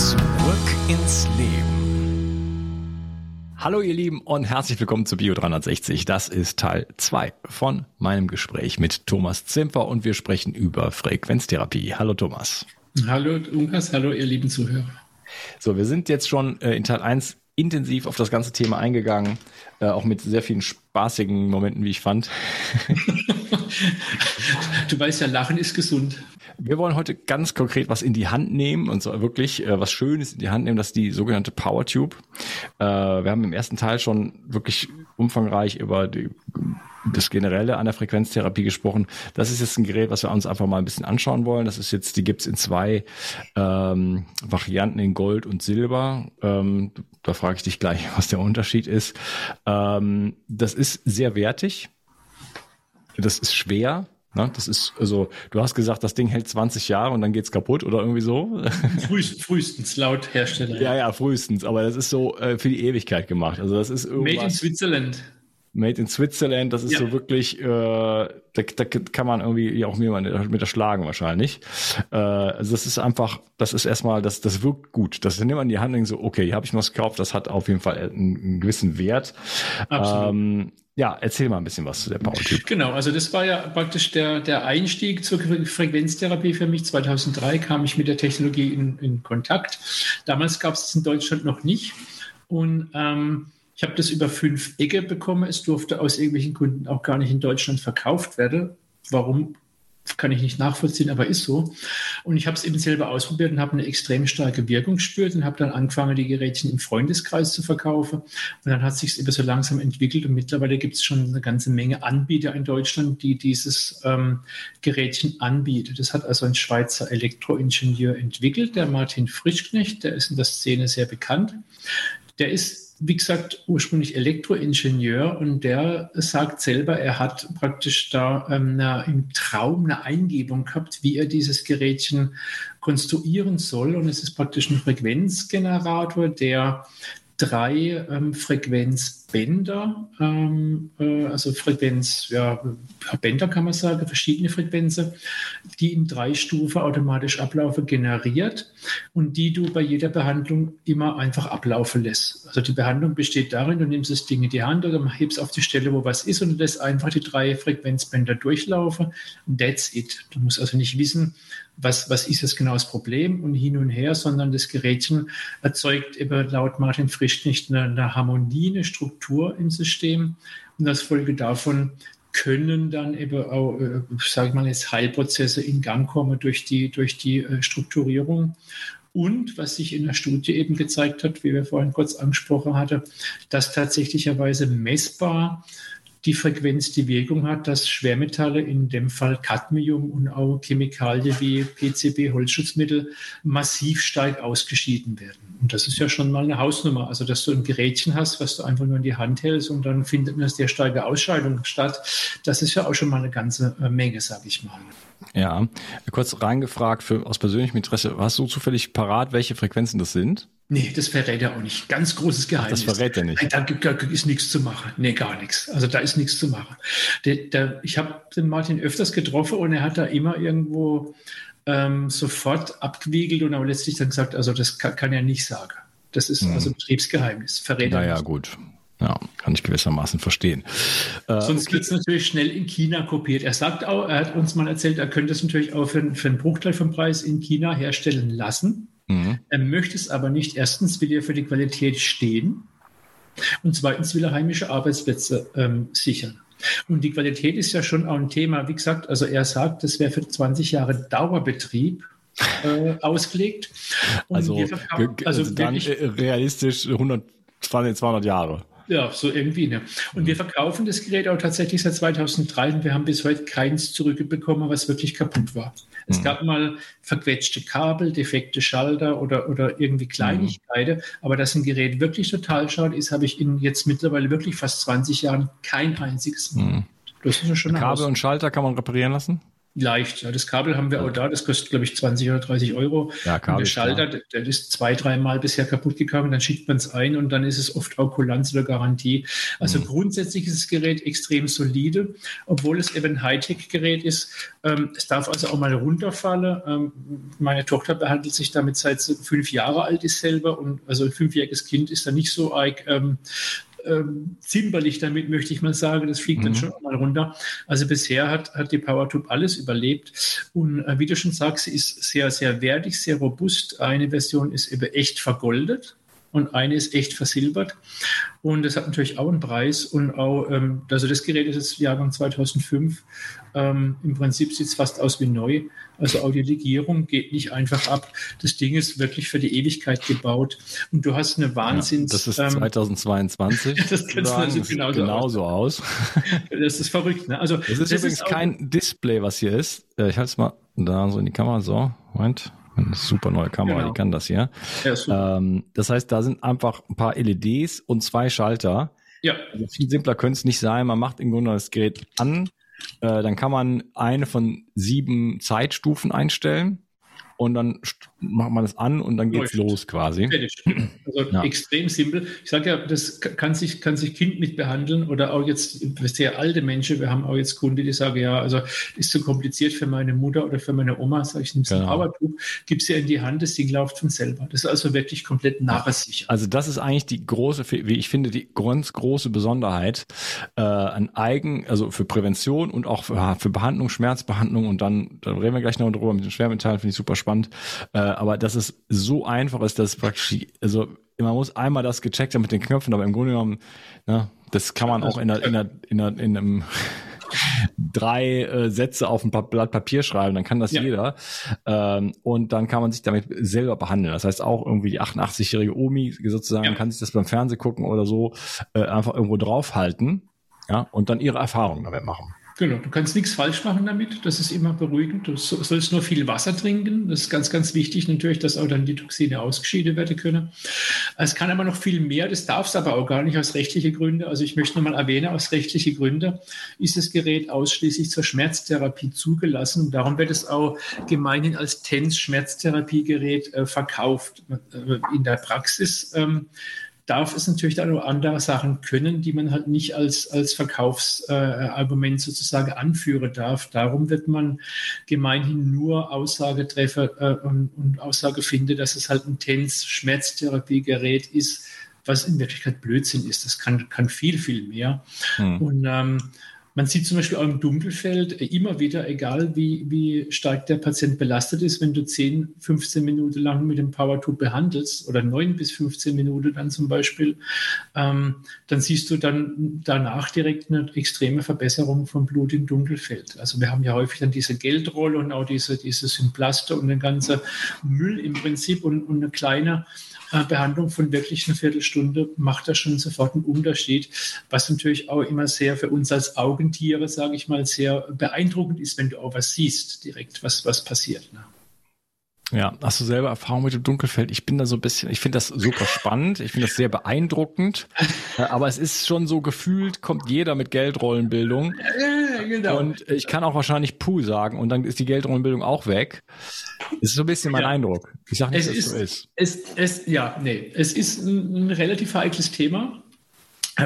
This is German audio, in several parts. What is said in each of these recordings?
Zurück ins Leben. Hallo ihr Lieben und herzlich willkommen zu Bio 360. Das ist Teil 2 von meinem Gespräch mit Thomas Zimper und wir sprechen über Frequenztherapie. Hallo Thomas. Hallo Unkas, hallo ihr lieben Zuhörer. So, wir sind jetzt schon äh, in Teil 1 intensiv auf das ganze Thema eingegangen, äh, auch mit sehr vielen spaßigen Momenten, wie ich fand. du weißt ja, Lachen ist gesund. Wir wollen heute ganz konkret was in die Hand nehmen und zwar wirklich äh, was Schönes in die Hand nehmen, das ist die sogenannte Power Tube. Äh, wir haben im ersten Teil schon wirklich umfangreich über die das Generelle an der Frequenztherapie gesprochen. Das ist jetzt ein Gerät, was wir uns einfach mal ein bisschen anschauen wollen. Das ist jetzt, die gibt's in zwei ähm, Varianten in Gold und Silber. Ähm, da frage ich dich gleich, was der Unterschied ist. Ähm, das ist sehr wertig. Das ist schwer. Ne? Das ist, also, du hast gesagt, das Ding hält 20 Jahre und dann geht's kaputt oder irgendwie so. Frühest, frühestens, laut Hersteller. Ja, ja, frühestens. Aber das ist so äh, für die Ewigkeit gemacht. Also das ist irgendwas. Made in Switzerland. Made in Switzerland, das ist ja. so wirklich, äh, da, da kann man irgendwie auch mir mit erschlagen wahrscheinlich. Äh, also das ist einfach, das ist erstmal, das, das wirkt gut. Das nimmt man in die Hand und so, okay, hier habe ich was gekauft, das hat auf jeden Fall einen, einen gewissen Wert. Absolut. Ähm, ja, erzähl mal ein bisschen was zu der Powertyp. Genau, also das war ja praktisch der, der Einstieg zur Frequenztherapie für mich. 2003 kam ich mit der Technologie in, in Kontakt. Damals gab es es in Deutschland noch nicht. Und ähm, ich habe das über fünf Ecke bekommen. Es durfte aus irgendwelchen Gründen auch gar nicht in Deutschland verkauft werden. Warum kann ich nicht nachvollziehen, aber ist so. Und ich habe es eben selber ausprobiert und habe eine extrem starke Wirkung gespürt und habe dann angefangen, die Gerätchen im Freundeskreis zu verkaufen. Und dann hat sich eben so langsam entwickelt und mittlerweile gibt es schon eine ganze Menge Anbieter in Deutschland, die dieses ähm, Gerätchen anbieten. Das hat also ein Schweizer Elektroingenieur entwickelt, der Martin Frischknecht, der ist in der Szene sehr bekannt. Der ist wie gesagt, ursprünglich Elektroingenieur und der sagt selber, er hat praktisch da ähm, eine, im Traum eine Eingebung gehabt, wie er dieses Gerätchen konstruieren soll. Und es ist praktisch ein Frequenzgenerator, der drei ähm, Frequenz Bänder, ähm, äh, also Frequenz, ja, Bänder kann man sagen, verschiedene Frequenzen, die in drei Stufen automatisch ablaufen, generiert und die du bei jeder Behandlung immer einfach ablaufen lässt. Also die Behandlung besteht darin, du nimmst das Ding in die Hand oder hebst auf die Stelle, wo was ist und lässt einfach die drei Frequenzbänder durchlaufen. That's it. Du musst also nicht wissen, was, was ist jetzt genau das Problem und hin und her, sondern das Gerätchen erzeugt eben laut Martin Frisch nicht eine, eine Harmonie, eine Struktur im System. Und als Folge davon können dann eben auch, äh, sage ich mal, jetzt Heilprozesse in Gang kommen durch die, durch die äh, Strukturierung. Und was sich in der Studie eben gezeigt hat, wie wir vorhin kurz angesprochen hatten, dass tatsächlicherweise messbar die Frequenz die Wirkung hat, dass Schwermetalle, in dem Fall Cadmium und auch Chemikalien wie PCB, Holzschutzmittel, massiv stark ausgeschieden werden. Und das ist ja schon mal eine Hausnummer. Also, dass du ein Gerätchen hast, was du einfach nur in die Hand hältst und dann findet eine sehr starke Ausscheidung statt, das ist ja auch schon mal eine ganze äh, Menge, sage ich mal. Ja, kurz reingefragt für, aus persönlichem Interesse, hast du zufällig parat, welche Frequenzen das sind? Nee, das verrät er auch nicht. Ganz großes Geheimnis. Das verrät er nicht. Da, da, ist nichts zu machen. Nee, gar nichts. Also da ist nichts zu machen. Der, der, ich habe den Martin öfters getroffen und er hat da immer irgendwo ähm, sofort abgewiegelt und aber letztlich dann gesagt, also das kann, kann er nicht sagen. Das ist hm. also Betriebsgeheimnis. Verrät er naja, nicht. gut. Ja, kann ich gewissermaßen verstehen. Äh, Sonst okay. wird es natürlich schnell in China kopiert. Er sagt auch, er hat uns mal erzählt, er könnte es natürlich auch für, für einen Bruchteil vom Preis in China herstellen lassen. Mhm. Er möchte es aber nicht. Erstens will er für die Qualität stehen und zweitens will er heimische Arbeitsplätze ähm, sichern. Und die Qualität ist ja schon auch ein Thema. Wie gesagt, also er sagt, das wäre für 20 Jahre Dauerbetrieb äh, ausgelegt. Und also, also, also dann realistisch 100, 200 Jahre. Ja, so irgendwie. Ne? Und wir verkaufen das Gerät auch tatsächlich seit 2003 und wir haben bis heute keins zurückbekommen, was wirklich kaputt war. Es mhm. gab mal verquetschte Kabel, defekte Schalter oder, oder irgendwie Kleinigkeiten, mhm. aber dass ein Gerät wirklich total schaut ist, habe ich in jetzt mittlerweile wirklich fast 20 Jahren kein einziges Mal. Mhm. Das ist schon Kabel und Schalter kann man reparieren lassen? Leicht. Ja, das Kabel haben wir auch da. Das kostet, glaube ich, 20 oder 30 Euro. Ja, Kabel, und der Schalter, der, der ist zwei, dreimal bisher kaputt gegangen. Dann schickt man es ein und dann ist es oft auch Kulanz oder Garantie. Also mhm. grundsätzlich ist das Gerät extrem solide, obwohl es eben ein Hightech-Gerät ist. Ähm, es darf also auch mal runterfallen. Ähm, meine Tochter behandelt sich damit seit fünf Jahre alt ist selber und also ein fünfjähriges Kind ist da nicht so arg ähm, ähm, zimperlich damit, möchte ich mal sagen. Das fliegt mhm. dann schon mal runter. Also bisher hat, hat die PowerTube alles überlebt. Und äh, wie du schon sagst, sie ist sehr, sehr wertig, sehr robust. Eine Version ist eben echt vergoldet und eine ist echt versilbert. Und das hat natürlich auch einen Preis. Und auch, ähm, also das Gerät ist jetzt Jahrgang 2005. Ähm, Im Prinzip sieht es fast aus wie neu. Also auch die Legierung geht nicht einfach ab. Das Ding ist wirklich für die Ewigkeit gebaut. Und du hast eine Wahnsinns... Ja, das ist 2022. Ähm, das also genauso, genauso aus. aus. das ist verrückt. Ne? Also, das ist das übrigens ist kein Display, was hier ist. Äh, ich halte es mal da so in die Kamera. So, Moment. Eine super neue Kamera, genau. die kann das hier. Ja, ähm, das heißt, da sind einfach ein paar LEDs und zwei Schalter. Ja. Also viel simpler könnte es nicht sein. Man macht im Grunde das Gerät an, äh, dann kann man eine von sieben Zeitstufen einstellen und dann macht man das an und dann geht's Läuft. los quasi. Also ja. extrem simpel. Ich sage ja, das kann sich, kann sich Kind mit behandeln oder auch jetzt sehr alte Menschen. Wir haben auch jetzt Kunden, die sagen, ja, also ist zu kompliziert für meine Mutter oder für meine Oma, sage ich, nimm genau. ein Powertube, gib sie in die Hand, das Ding läuft von selber. Das ist also wirklich komplett nachsicher. Also das ist eigentlich die große, wie ich finde, die ganz große Besonderheit äh, an Eigen, also für Prävention und auch für, für Behandlung, Schmerzbehandlung und dann, da reden wir gleich noch drüber mit den Schwermetallen, finde ich super spannend spannend. Äh, aber dass es so einfach ist, dass praktisch, also man muss einmal das gecheckt haben mit den Knöpfen, aber im Grunde genommen, ne, das kann man auch in, der, in, der, in, der, in einem drei äh, Sätze auf ein Blatt Papier schreiben, dann kann das ja. jeder. Ähm, und dann kann man sich damit selber behandeln. Das heißt auch irgendwie die 88-jährige Omi sozusagen ja. kann sich das beim Fernsehen gucken oder so äh, einfach irgendwo draufhalten ja, und dann ihre Erfahrungen damit machen. Genau, du kannst nichts falsch machen damit. Das ist immer beruhigend. Du sollst nur viel Wasser trinken. Das ist ganz, ganz wichtig natürlich, dass auch dann die Toxine ausgeschieden werden können. Es kann aber noch viel mehr. Das darf es aber auch gar nicht aus rechtlichen Gründen. Also ich möchte nochmal erwähnen, aus rechtlichen Gründen ist das Gerät ausschließlich zur Schmerztherapie zugelassen. Und darum wird es auch gemeinhin als TENS-Schmerztherapiegerät äh, verkauft. Äh, in der Praxis ähm, darf es natürlich dann auch andere Sachen können, die man halt nicht als, als Verkaufsargument äh, sozusagen anführen darf. Darum wird man gemeinhin nur Aussage treffen äh, und, und Aussage finden, dass es halt ein TENS-Schmerztherapiegerät ist, was in Wirklichkeit Blödsinn ist. Das kann, kann viel, viel mehr. Hm. Und ähm, man sieht zum Beispiel auch im Dunkelfeld immer wieder, egal wie, wie stark der Patient belastet ist, wenn du 10, 15 Minuten lang mit dem Power-Tube behandelst oder 9 bis 15 Minuten dann zum Beispiel, ähm, dann siehst du dann danach direkt eine extreme Verbesserung vom Blut im Dunkelfeld. Also wir haben ja häufig dann diese Geldrolle und auch diese, diese Symplaste und den ganzen Müll im Prinzip und, und eine kleine äh, Behandlung von wirklich einer Viertelstunde macht da schon sofort einen Unterschied, was natürlich auch immer sehr für uns als Augentiere, sage ich mal, sehr beeindruckend ist, wenn du auch was siehst direkt, was, was passiert. Ne? Ja, hast du selber Erfahrung mit dem Dunkelfeld? Ich bin da so ein bisschen, ich finde das super spannend, ich finde das sehr beeindruckend, äh, aber es ist schon so gefühlt, kommt jeder mit Geldrollenbildung. Genau. Und ich kann auch wahrscheinlich Puh sagen und dann ist die Geldrollenbildung auch weg. Das ist so ein bisschen mein ja. Eindruck. Ich sage nicht, es dass es so ist. Es, es, ja, nee, es ist ein, ein relativ heikles Thema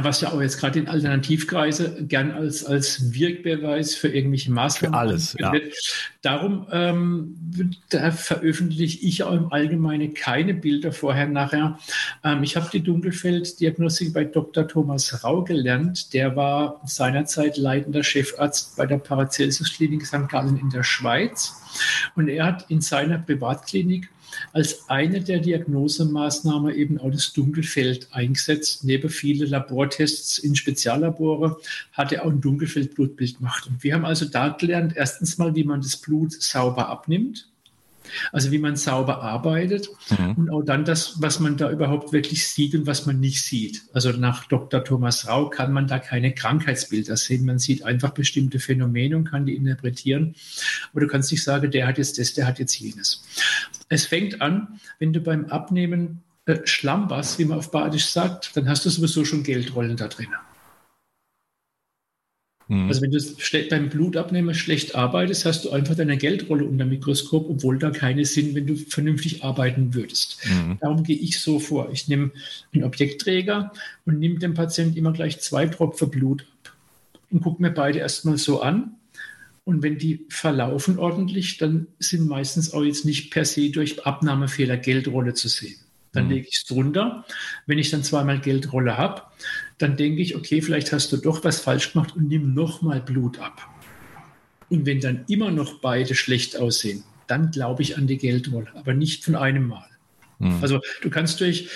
was ja auch jetzt gerade in Alternativkreise gern als, als Wirkbeweis für irgendwelche Maßnahmen für alles, ja. Darum ähm, da veröffentliche ich auch im Allgemeinen keine Bilder vorher, nachher. Ähm, ich habe die Dunkelfelddiagnostik bei Dr. Thomas Rau gelernt. Der war seinerzeit leitender Chefarzt bei der Paracelsus Klinik St. Gallen in der Schweiz. Und er hat in seiner Privatklinik als eine der Diagnosemaßnahmen eben auch das Dunkelfeld eingesetzt. Neben vielen Labortests in Speziallabore hat er auch ein Dunkelfeldblutbild gemacht. Und wir haben also da gelernt, erstens mal, wie man das Blut sauber abnimmt. Also wie man sauber arbeitet mhm. und auch dann das, was man da überhaupt wirklich sieht und was man nicht sieht. Also nach Dr. Thomas Rau kann man da keine Krankheitsbilder sehen. Man sieht einfach bestimmte Phänomene und kann die interpretieren. Aber du kannst nicht sagen, der hat jetzt das, der hat jetzt jenes. Es fängt an, wenn du beim Abnehmen äh, schlamperst, wie man auf Badisch sagt, dann hast du sowieso schon Geldrollen da drin. Mhm. Also wenn du beim Blutabnehmen schlecht arbeitest, hast du einfach deine Geldrolle unter dem Mikroskop, obwohl da keine sind, wenn du vernünftig arbeiten würdest. Mhm. Darum gehe ich so vor. Ich nehme einen Objektträger und nehme dem Patienten immer gleich zwei Tropfen Blut ab und gucke mir beide erstmal so an. Und wenn die verlaufen ordentlich, dann sind meistens auch jetzt nicht per se durch Abnahmefehler Geldrolle zu sehen. Dann mhm. lege ich es drunter. Wenn ich dann zweimal Geldrolle habe, dann denke ich, okay, vielleicht hast du doch was falsch gemacht und nimm nochmal Blut ab. Und wenn dann immer noch beide schlecht aussehen, dann glaube ich an die Geldrolle, aber nicht von einem Mal. Mhm. Also du kannst durch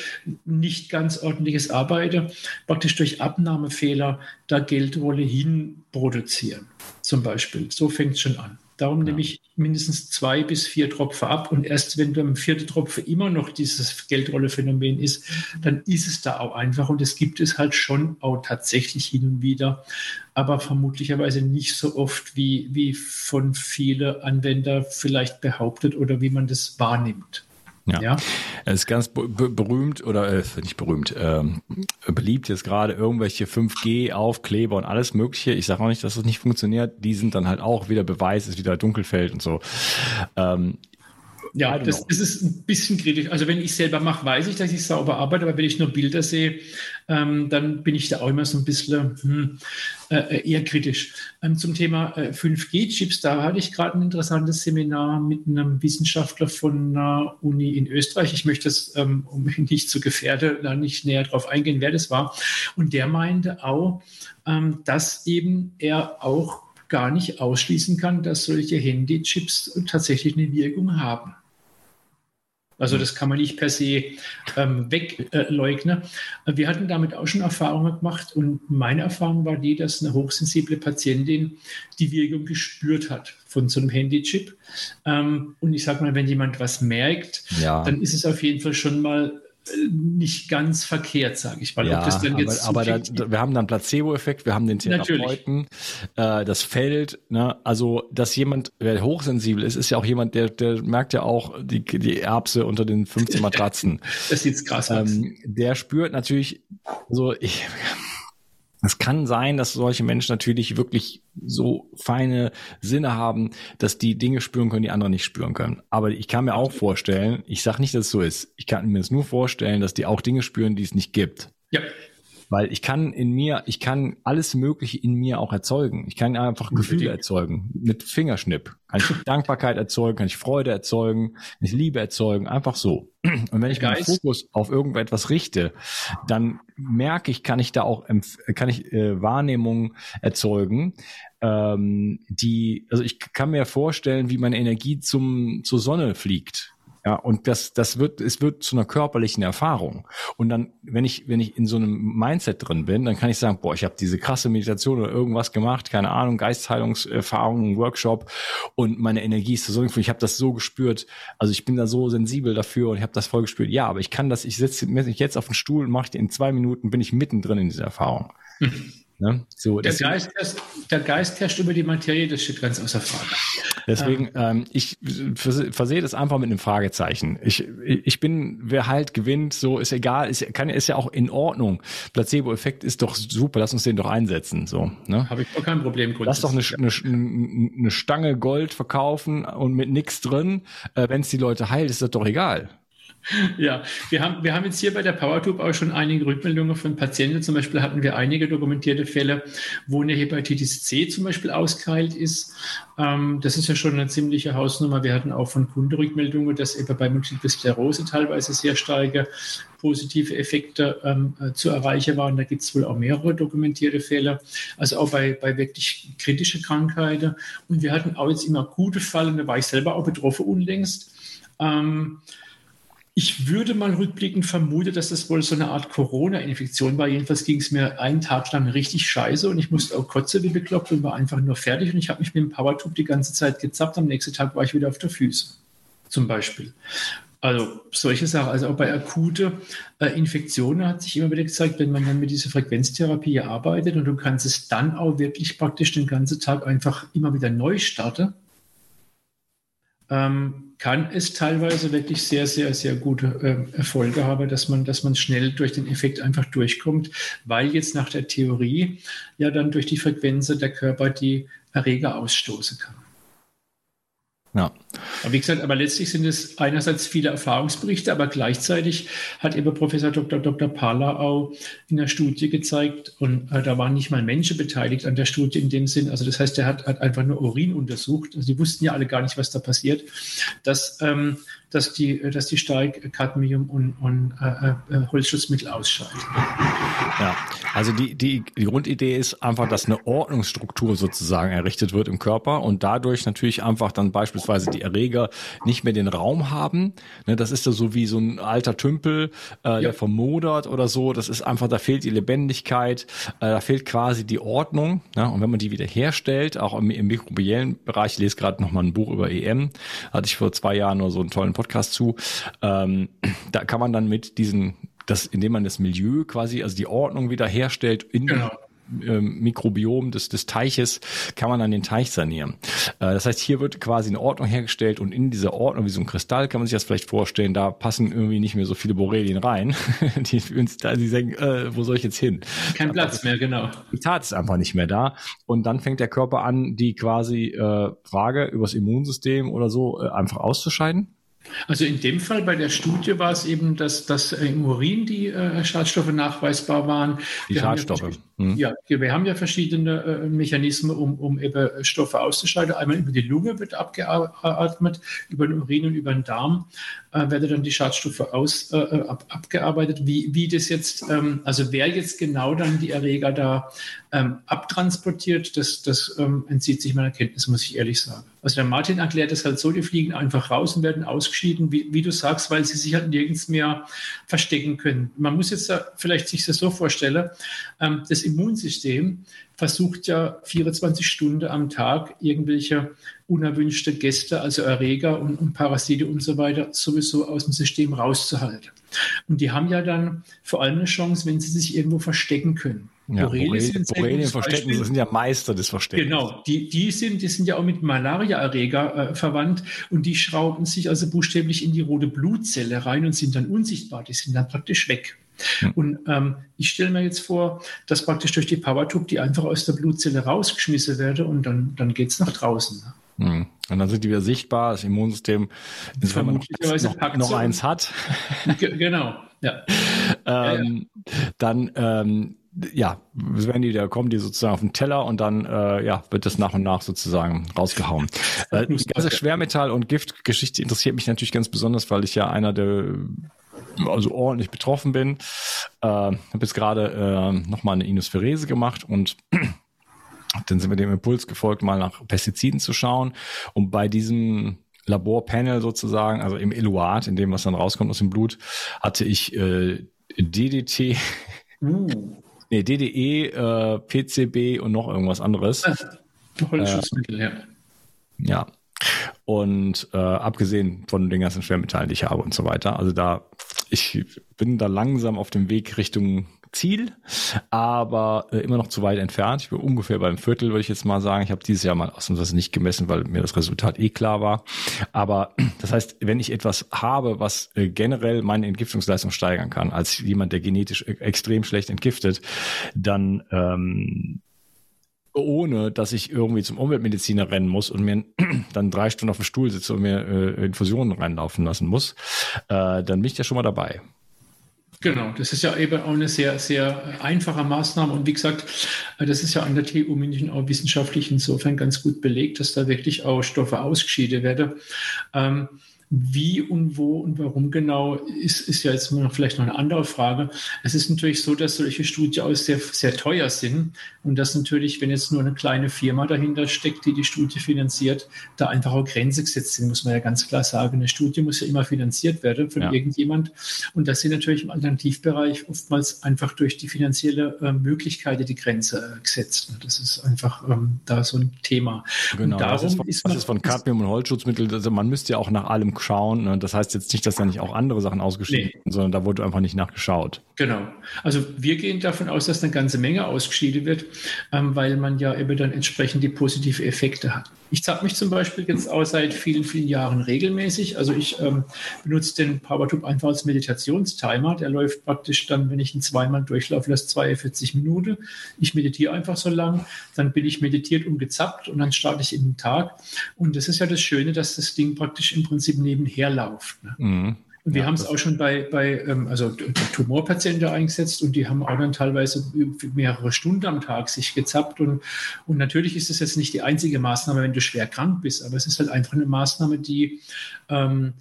nicht ganz ordentliches Arbeiten praktisch durch Abnahmefehler da Geldrolle hin produzieren. Zum Beispiel. So fängt es schon an. Darum ja. nehme ich mindestens zwei bis vier Tropfen ab. Und erst wenn beim vierten Tropfen immer noch dieses Geldrolle-Phänomen ist, dann ist es da auch einfach. Und es gibt es halt schon auch tatsächlich hin und wieder, aber vermutlicherweise nicht so oft, wie, wie von vielen Anwendern vielleicht behauptet oder wie man das wahrnimmt. Ja. ja. Es ist ganz berühmt oder äh, nicht berühmt, äh, beliebt jetzt gerade irgendwelche 5G-Aufkleber und alles Mögliche. Ich sage auch nicht, dass das nicht funktioniert. Die sind dann halt auch wieder Beweis, ist wieder Dunkelfeld und so. Ähm, ja, das, das, ist ein bisschen kritisch. Also wenn ich selber mache, weiß ich, dass ich sauber arbeite, aber wenn ich nur Bilder sehe, ähm, dann bin ich da auch immer so ein bisschen hm, äh, eher kritisch. Ähm, zum Thema äh, 5G-Chips, da hatte ich gerade ein interessantes Seminar mit einem Wissenschaftler von einer Uni in Österreich. Ich möchte es, ähm, um mich nicht zu gefährden, da nicht näher drauf eingehen, wer das war. Und der meinte auch, ähm, dass eben er auch gar nicht ausschließen kann, dass solche Handychips tatsächlich eine Wirkung haben. Also das kann man nicht per se ähm, wegleugnen. Äh, wir hatten damit auch schon Erfahrungen gemacht und meine Erfahrung war die, dass eine hochsensible Patientin die Wirkung gespürt hat von so einem Handychip. Ähm, und ich sage mal, wenn jemand was merkt, ja. dann ist es auf jeden Fall schon mal nicht ganz verkehrt, sage ich mal. Ja, aber, aber da, wir haben dann Placebo-Effekt, wir haben den Therapeuten, äh, das Feld. Ne? Also, dass jemand, der hochsensibel ist, ist ja auch jemand, der, der merkt ja auch die, die Erbse unter den 15 Matratzen. das sieht krass aus. Ähm, der spürt natürlich so, ich Es kann sein, dass solche Menschen natürlich wirklich so feine Sinne haben, dass die Dinge spüren können, die andere nicht spüren können. Aber ich kann mir auch vorstellen, ich sage nicht, dass es so ist, ich kann mir es nur vorstellen, dass die auch Dinge spüren, die es nicht gibt. Ja. Weil ich kann in mir, ich kann alles Mögliche in mir auch erzeugen. Ich kann einfach Gefühle erzeugen. Mit Fingerschnipp. Kann ich Dankbarkeit erzeugen, kann ich Freude erzeugen, kann ich Liebe erzeugen. Einfach so. Und wenn ich meinen Fokus auf irgendetwas richte, dann merke ich, kann ich da auch, kann ich äh, Wahrnehmungen erzeugen, ähm, die, also ich kann mir vorstellen, wie meine Energie zum, zur Sonne fliegt. Ja, und das, das wird, es wird zu einer körperlichen Erfahrung. Und dann, wenn ich, wenn ich in so einem Mindset drin bin, dann kann ich sagen, boah, ich habe diese krasse Meditation oder irgendwas gemacht, keine Ahnung, Geistheilungserfahrung, Workshop und meine Energie ist so, ich habe das so gespürt, also ich bin da so sensibel dafür und ich habe das voll gespürt. Ja, aber ich kann das, ich setze mich jetzt auf den Stuhl und mache in zwei Minuten bin ich mittendrin in dieser Erfahrung. Ne? So, der, Geist, der Geist herrscht über die Materie, das steht ganz außer Frage. Deswegen, ähm, ich versehe das einfach mit einem Fragezeichen. Ich, ich bin, wer halt gewinnt, so ist egal, ist, kann, ist ja auch in Ordnung. Placebo-Effekt ist doch super, lass uns den doch einsetzen. So, ne? Habe ich doch kein Problem. Lass doch eine, eine, eine Stange Gold verkaufen und mit nichts drin. Äh, Wenn es die Leute heilt, ist das doch egal. Ja, wir haben, wir haben jetzt hier bei der PowerTube auch schon einige Rückmeldungen von Patienten. Zum Beispiel hatten wir einige dokumentierte Fälle, wo eine Hepatitis C zum Beispiel ausgeheilt ist. Ähm, das ist ja schon eine ziemliche Hausnummer. Wir hatten auch von Kunden Rückmeldungen, dass eben bei Multiple Sklerose teilweise sehr starke positive Effekte ähm, äh, zu erreichen waren. Da gibt es wohl auch mehrere dokumentierte Fälle, also auch bei, bei wirklich kritischen Krankheiten. Und wir hatten auch jetzt immer gute Fälle, da war ich selber auch betroffen unlängst. Ähm, ich würde mal rückblickend vermuten, dass das wohl so eine Art Corona-Infektion war. Jedenfalls ging es mir einen Tag lang richtig scheiße und ich musste auch kotzen wie bekloppt und war einfach nur fertig. Und ich habe mich mit dem Powertube die ganze Zeit gezappt. Am nächsten Tag war ich wieder auf der Füße, zum Beispiel. Also solche Sachen, also auch bei akute äh, Infektionen hat sich immer wieder gezeigt, wenn man dann mit dieser Frequenztherapie arbeitet und du kannst es dann auch wirklich praktisch den ganzen Tag einfach immer wieder neu starten, ähm, kann es teilweise wirklich sehr, sehr, sehr gute äh, Erfolge haben, dass man, dass man schnell durch den Effekt einfach durchkommt, weil jetzt nach der Theorie ja dann durch die Frequenzen der Körper die Erreger ausstoßen kann. Ja. Aber wie gesagt, aber letztlich sind es einerseits viele Erfahrungsberichte, aber gleichzeitig hat eben Professor Dr. Dr. Pala auch in der Studie gezeigt, und äh, da waren nicht mal Menschen beteiligt an der Studie in dem Sinn, also das heißt, er hat, hat einfach nur Urin untersucht, also die wussten ja alle gar nicht, was da passiert, dass ähm, dass die, dass die Steig Cadmium und, und äh, äh, Holzschutzmittel ausschalten. Ja, also die, die, die Grundidee ist einfach, dass eine Ordnungsstruktur sozusagen errichtet wird im Körper und dadurch natürlich einfach dann beispielsweise die Erreger nicht mehr den Raum haben. Ne, das ist ja so wie so ein alter Tümpel, äh, ja. der vermodert oder so. Das ist einfach, da fehlt die Lebendigkeit, äh, da fehlt quasi die Ordnung. Ne? Und wenn man die wieder herstellt, auch im, im mikrobiellen Bereich, ich lese gerade noch mal ein Buch über EM, hatte ich vor zwei Jahren nur so einen tollen Podcast zu. Ähm, da kann man dann mit diesen, das, indem man das Milieu quasi, also die Ordnung wieder herstellt in genau. Ähm, Mikrobiom des, des Teiches kann man dann den Teich sanieren. Äh, das heißt, hier wird quasi eine Ordnung hergestellt und in dieser Ordnung, wie so ein Kristall, kann man sich das vielleicht vorstellen, da passen irgendwie nicht mehr so viele Borrelien rein, die die sagen, äh, wo soll ich jetzt hin? Kein Platz mehr, genau. Die Tat ist einfach nicht mehr da. Und dann fängt der Körper an, die quasi äh, Frage übers Immunsystem oder so äh, einfach auszuscheiden. Also in dem Fall bei der Studie war es eben, dass, dass im Urin die äh, Schadstoffe nachweisbar waren. Die wir Schadstoffe. Ja, hm. ja, wir haben ja verschiedene äh, Mechanismen, um, um eben Stoffe auszuscheiden. Einmal über die Lunge wird abgeatmet, über den Urin und über den Darm äh, werden dann die Schadstoffe aus, äh, äh, ab, abgearbeitet. Wie, wie das jetzt, ähm, also wer jetzt genau dann die Erreger da ähm, abtransportiert, das, das ähm, entzieht sich meiner Kenntnis, muss ich ehrlich sagen. Also der Martin erklärt es halt so, die fliegen einfach raus und werden ausgeschieden, wie, wie du sagst, weil sie sich halt nirgends mehr verstecken können. Man muss jetzt da vielleicht sich das so vorstellen, ähm, das Immunsystem versucht ja 24 Stunden am Tag irgendwelche unerwünschte Gäste, also Erreger und, und, Parasite und so weiter, sowieso aus dem System rauszuhalten. Und die haben ja dann vor allem eine Chance, wenn sie sich irgendwo verstecken können. Ja, Borrelien, Borrelien verstecken, das sind ja Meister des Versteckens. Genau, die, die, sind, die sind ja auch mit Malariaerreger äh, verwandt und die schrauben sich also buchstäblich in die rote Blutzelle rein und sind dann unsichtbar, die sind dann praktisch weg. Mhm. Und ähm, ich stelle mir jetzt vor, dass praktisch durch die Powertube die einfach aus der Blutzelle rausgeschmissen werde und dann, dann geht es nach draußen. Mhm. Und dann sind die wieder sichtbar, das Immunsystem, wenn man noch, noch eins hat. genau, ja. ähm. Dann ähm, ja, werden die, da kommen die sozusagen auf den Teller und dann äh, ja, wird das nach und nach sozusagen rausgehauen. Äh, die ganze Schwermetall- und Giftgeschichte interessiert mich natürlich ganz besonders, weil ich ja einer der also ordentlich betroffen bin. Äh, habe jetzt gerade äh, nochmal eine Inospherese gemacht und dann sind wir dem Impuls gefolgt, mal nach Pestiziden zu schauen. Und bei diesem Laborpanel sozusagen, also im Eluat, in dem was dann rauskommt aus dem Blut, hatte ich äh, DDT. Uh. Nee, DDE, äh, PCB und noch irgendwas anderes. Holzschutzmittel, äh, ja. Ja. Und äh, abgesehen von den ganzen Schwermetallen, die ich habe und so weiter. Also da, ich bin da langsam auf dem Weg Richtung Ziel, aber äh, immer noch zu weit entfernt. Ich bin ungefähr beim Viertel, würde ich jetzt mal sagen. Ich habe dieses Jahr mal ausnahmsweise nicht gemessen, weil mir das Resultat eh klar war. Aber das heißt, wenn ich etwas habe, was äh, generell meine Entgiftungsleistung steigern kann, als jemand, der genetisch e extrem schlecht entgiftet, dann ähm, ohne dass ich irgendwie zum Umweltmediziner rennen muss und mir dann drei Stunden auf dem Stuhl sitze und mir äh, Infusionen reinlaufen lassen muss, äh, dann bin ich ja schon mal dabei. Genau, das ist ja eben auch eine sehr, sehr einfache Maßnahme. Und wie gesagt, das ist ja an der TU München auch wissenschaftlich insofern ganz gut belegt, dass da wirklich auch Stoffe ausgeschieden werden. Ähm, wie und wo und warum genau ist, ist ja jetzt vielleicht noch eine andere Frage. Es ist natürlich so, dass solche Studien auch sehr, sehr teuer sind und dass natürlich, wenn jetzt nur eine kleine Firma dahinter steckt, die die Studie finanziert, da einfach auch Grenze gesetzt sind, muss man ja ganz klar sagen. Eine Studie muss ja immer finanziert werden von ja. irgendjemand und das sind natürlich im Alternativbereich oftmals einfach durch die finanzielle äh, Möglichkeit die Grenze äh, gesetzt. Das ist einfach ähm, da so ein Thema. Genau, und darum das ist von, ist man, das ist von Cadmium und Holzschutzmittel, also man müsste ja auch nach allem schauen. Ne? Das heißt jetzt nicht, dass da nicht auch andere Sachen ausgeschieden nee. sind, sondern da wurde einfach nicht nachgeschaut. Genau. Also wir gehen davon aus, dass eine ganze Menge ausgeschieden wird, ähm, weil man ja eben dann entsprechend die positive Effekte hat. Ich zappe mich zum Beispiel jetzt auch seit vielen, vielen Jahren regelmäßig. Also ich ähm, benutze den PowerTube einfach als Meditationstimer. Der läuft praktisch dann, wenn ich ihn zweimal durchlaufe, das 42 Minuten. Ich meditiere einfach so lang, dann bin ich meditiert und gezappt und dann starte ich in den Tag. Und das ist ja das Schöne, dass das Ding praktisch im Prinzip nebenher läuft. Ne? Mhm. Wir ja, haben es auch schon bei, bei ähm, also Tumorpatienten eingesetzt und die haben auch dann teilweise mehrere Stunden am Tag sich gezappt. Und, und natürlich ist es jetzt nicht die einzige Maßnahme, wenn du schwer krank bist, aber es ist halt einfach eine Maßnahme, die ähm,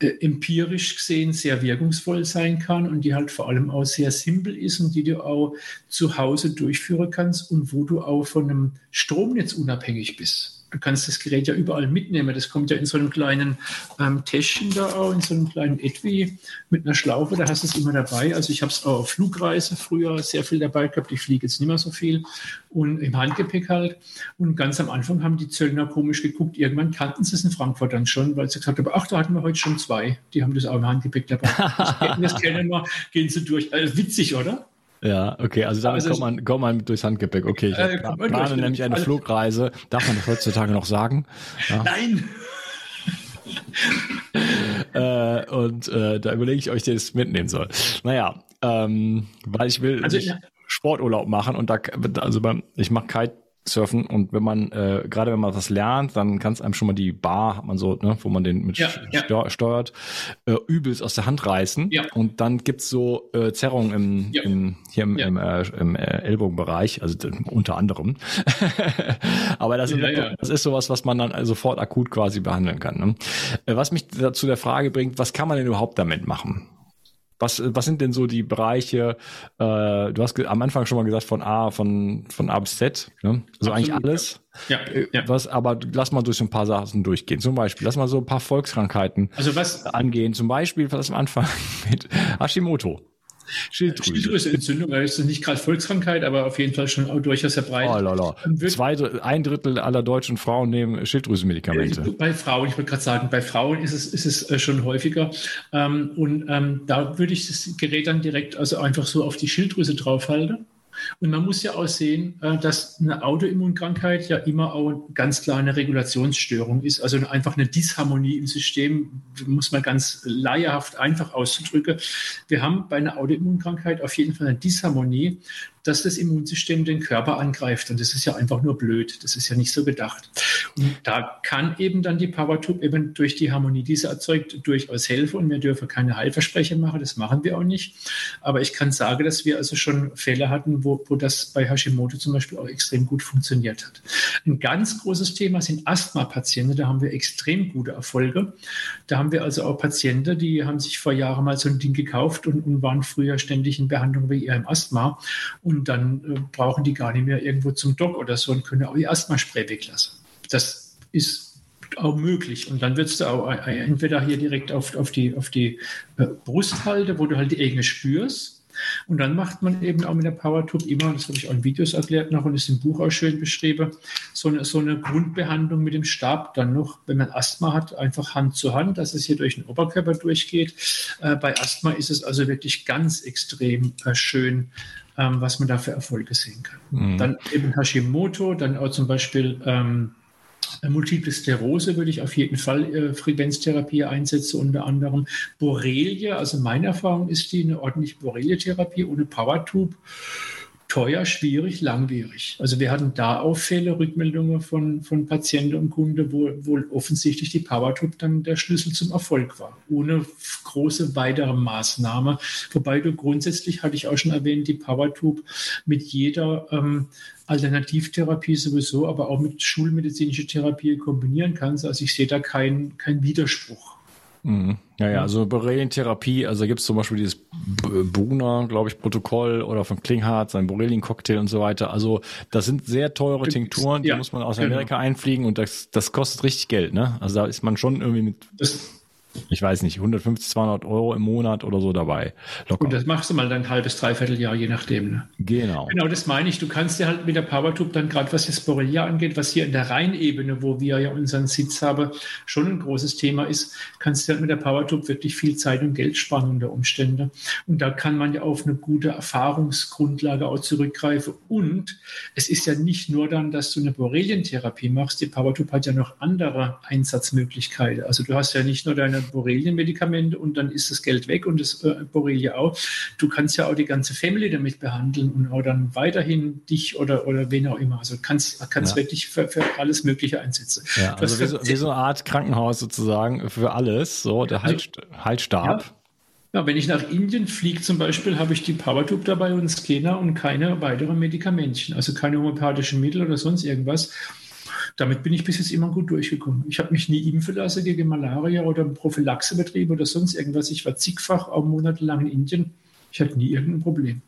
äh, empirisch gesehen sehr wirkungsvoll sein kann und die halt vor allem auch sehr simpel ist und die du auch zu Hause durchführen kannst und wo du auch von einem Stromnetz unabhängig bist du kannst das Gerät ja überall mitnehmen. Das kommt ja in so einem kleinen ähm, Täschchen da auch, in so einem kleinen Etui mit einer Schlaufe, da hast du es immer dabei. Also ich habe es auch auf Flugreise früher sehr viel dabei gehabt. Ich fliege jetzt nicht mehr so viel und im Handgepäck halt. Und ganz am Anfang haben die Zöllner komisch geguckt. Irgendwann kannten sie es in Frankfurt dann schon, weil sie gesagt haben, ach, da hatten wir heute schon zwei. Die haben das auch im Handgepäck dabei. das kennen wir, gehen sie durch. Also witzig, oder? Ja, okay, also damit also kommt, man, kommt man durchs Handgepäck. Okay, ich äh, plane nämlich eine Flugreise. Darf man das heutzutage noch sagen? Ja. Nein! äh, und äh, da überlege ich, ob ich das mitnehmen soll. Naja, ähm, weil ich will also. Sporturlaub machen und da, also beim, ich mache Kite surfen und wenn man äh, gerade wenn man was lernt, dann kann es einem schon mal die Bar hat man so, ne, wo man den mit ja, ja. steuert, äh, übelst aus der Hand reißen ja. und dann gibt's so äh, Zerrungen im, im hier im, im, äh, im äh, Ellbogenbereich, also unter anderem. Aber das, ist, das ist sowas, was man dann sofort akut quasi behandeln kann. Ne? Äh, was mich dazu der Frage bringt, was kann man denn überhaupt damit machen? Was, was sind denn so die Bereiche? Äh, du hast am Anfang schon mal gesagt von A, von, von A bis Z, ne? Also Absolut, eigentlich alles. Ja. Äh, ja. Was, aber lass mal durch so ein paar Sachen durchgehen. Zum Beispiel, lass mal so ein paar Volkskrankheiten also was, angehen. Zum Beispiel, was am Anfang mit Hashimoto. Schilddrüse. Schilddrüseentzündung, das ist nicht gerade Volkskrankheit, aber auf jeden Fall schon durchaus sehr breit. Oh, lala. Zwei, ein Drittel aller deutschen Frauen nehmen Schilddrüsenmedikamente. Äh, bei Frauen, ich wollte gerade sagen, bei Frauen ist es, ist es äh, schon häufiger. Ähm, und ähm, da würde ich das Gerät dann direkt also einfach so auf die Schilddrüse draufhalten. Und man muss ja auch sehen, äh, dass eine Autoimmunkrankheit ja immer auch ganz klar eine Regulationsstörung ist, also einfach eine Disharmonie im System, muss man ganz leierhaft einfach auszudrücken. Wir haben bei einer Autoimmunkrankheit auf jeden Fall eine Disharmonie dass das Immunsystem den Körper angreift. Und das ist ja einfach nur blöd. Das ist ja nicht so gedacht. Und da kann eben dann die PowerTube eben durch die Harmonie, die sie erzeugt, durchaus helfen. Und wir dürfen keine Heilversprechen machen. Das machen wir auch nicht. Aber ich kann sagen, dass wir also schon Fälle hatten, wo, wo das bei Hashimoto zum Beispiel auch extrem gut funktioniert hat. Ein ganz großes Thema sind Asthma-Patienten. Da haben wir extrem gute Erfolge. Da haben wir also auch Patienten, die haben sich vor Jahren mal so ein Ding gekauft und, und waren früher ständig in Behandlung wegen ihrem Asthma. Und und dann äh, brauchen die gar nicht mehr irgendwo zum Doc oder so und können auch ihr Asthmaspray weglassen. Das ist auch möglich. Und dann würdest du auch äh, entweder hier direkt auf, auf die, auf die äh, Brust halten, wo du halt die Enge spürst. Und dann macht man eben auch mit der PowerTube immer, das habe ich auch in Videos erklärt noch und ist im Buch auch schön beschrieben, so eine, so eine Grundbehandlung mit dem Stab. Dann noch, wenn man Asthma hat, einfach Hand zu Hand, dass es hier durch den Oberkörper durchgeht. Äh, bei Asthma ist es also wirklich ganz extrem äh, schön ähm, was man da für Erfolge sehen kann. Mhm. Dann eben Hashimoto, dann auch zum Beispiel ähm, Multiple Sklerose würde ich auf jeden Fall äh, Frequenztherapie einsetzen, unter anderem Borrelie. Also meine Erfahrung ist die eine ordentliche Borrelie-Therapie ohne Powertube teuer, schwierig, langwierig. Also wir hatten da auch Fälle, Rückmeldungen von, von Patienten und Kunden, wo wohl offensichtlich die PowerTube dann der Schlüssel zum Erfolg war, ohne große weitere Maßnahme. Wobei du grundsätzlich, hatte ich auch schon erwähnt, die PowerTube mit jeder ähm, Alternativtherapie sowieso, aber auch mit schulmedizinischer Therapie kombinieren kannst. Also ich sehe da keinen kein Widerspruch. Mhm. Ja, ja, also Borrelien-Therapie, also gibt es zum Beispiel dieses Bugner, glaube ich, Protokoll oder von Klinghardt, sein Borrelien-Cocktail und so weiter. Also das sind sehr teure Tinkturen, die ja, muss man aus genau. Amerika genau. einfliegen und das, das kostet richtig Geld, ne? Also da ist man schon irgendwie mit. Das ich weiß nicht, 150, 200 Euro im Monat oder so dabei. Locker. Und das machst du mal dann ein halbes, dreiviertel Jahr, je nachdem. Ne? Genau. Genau, das meine ich. Du kannst ja halt mit der PowerTube dann gerade, was das Borrelia angeht, was hier in der Rheinebene, wo wir ja unseren Sitz haben, schon ein großes Thema ist, kannst du halt mit der PowerTube wirklich viel Zeit und Geld sparen unter Umständen. Und da kann man ja auf eine gute Erfahrungsgrundlage auch zurückgreifen. Und es ist ja nicht nur dann, dass du eine Borrelientherapie machst. Die PowerTube hat ja noch andere Einsatzmöglichkeiten. Also du hast ja nicht nur deine Borrelien-Medikamente und dann ist das Geld weg und das äh, Borrelia auch. Du kannst ja auch die ganze Family damit behandeln und auch dann weiterhin dich oder, oder wen auch immer. Also kannst, kannst ja. wirklich für, für, alles Mögliche einsetzen. Ja, also wie so, wie so, eine Art Krankenhaus sozusagen für alles, so der halt, Haltstab. Ja. Ja, wenn ich nach Indien fliege zum Beispiel, habe ich die Powertube dabei und einen Scanner und keine weiteren Medikamentchen, also keine homöopathischen Mittel oder sonst irgendwas damit bin ich bis jetzt immer gut durchgekommen. Ich habe mich nie impfen lassen gegen Malaria oder Prophylaxebetrieb oder sonst irgendwas. Ich war zigfach auch monatelang in Indien. Ich hatte nie irgendein Problem.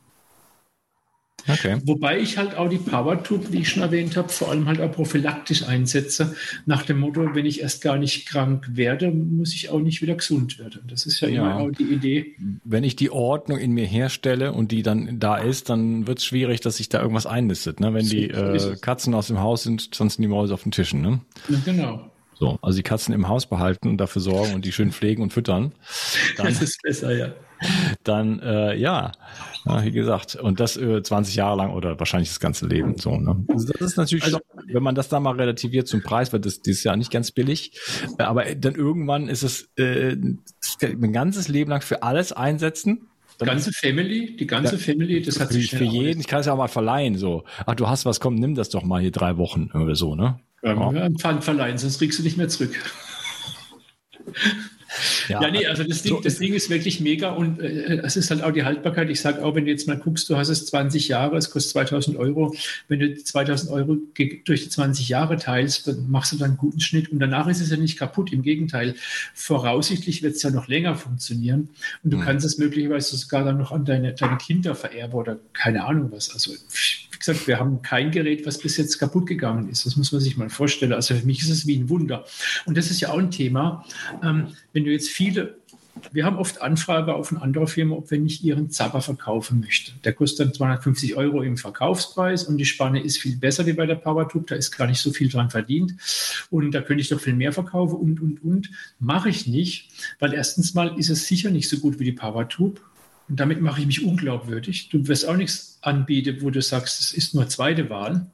Okay. Wobei ich halt auch die PowerTube, wie ich schon erwähnt habe, vor allem halt auch prophylaktisch einsetze, nach dem Motto, wenn ich erst gar nicht krank werde, muss ich auch nicht wieder gesund werden. Das ist ja, ja. immer auch die Idee. Wenn ich die Ordnung in mir herstelle und die dann da ist, dann wird es schwierig, dass sich da irgendwas einlistet. Ne? Wenn so die äh, Katzen aus dem Haus sind, sonst sind die Mäuse auf den Tischen. Ne? Ja, genau. So, also die Katzen im Haus behalten und dafür sorgen und die schön pflegen und füttern. Dann, das ist besser, ja. Dann, äh, ja, ja, wie gesagt, und das äh, 20 Jahre lang oder wahrscheinlich das ganze Leben. So, ne? Also das ist natürlich, also, schon, wenn man das da mal relativiert zum Preis, weil das dieses Jahr nicht ganz billig, äh, aber dann irgendwann ist es äh, ein ganzes Leben lang für alles einsetzen. Die ganze Family, die ganze ja, Family, das hat sich für jeden. Ich kann es ja auch mal verleihen, so. Ach, du hast was, komm, nimm das doch mal hier drei Wochen oder so, ne? Ähm, ja. Pfand verleihen, sonst kriegst du nicht mehr zurück. Ja, ja, nee, also das Ding, das Ding ist wirklich mega und äh, es ist halt auch die Haltbarkeit. Ich sage auch, wenn du jetzt mal guckst, du hast es 20 Jahre, es kostet 2000 Euro. Wenn du 2000 Euro durch die 20 Jahre teilst, dann machst du dann einen guten Schnitt und danach ist es ja nicht kaputt. Im Gegenteil, voraussichtlich wird es ja noch länger funktionieren und du mhm. kannst es möglicherweise sogar dann noch an deine, deine Kinder vererben oder keine Ahnung was. Also wie gesagt, wir haben kein Gerät, was bis jetzt kaputt gegangen ist. Das muss man sich mal vorstellen. Also für mich ist es wie ein Wunder. Und das ist ja auch ein Thema. Ähm, wenn du jetzt viele wir haben oft Anfrage auf eine andere Firma, ob wir nicht ihren Zapper verkaufen möchten. Der kostet dann 250 Euro im Verkaufspreis und die Spanne ist viel besser wie bei der PowerTube. Da ist gar nicht so viel dran verdient und da könnte ich doch viel mehr verkaufen und, und, und. Mache ich nicht, weil erstens mal ist es sicher nicht so gut wie die PowerTube und damit mache ich mich unglaubwürdig. Du wirst auch nichts anbiete, wo du sagst, es ist nur zweite Wahl.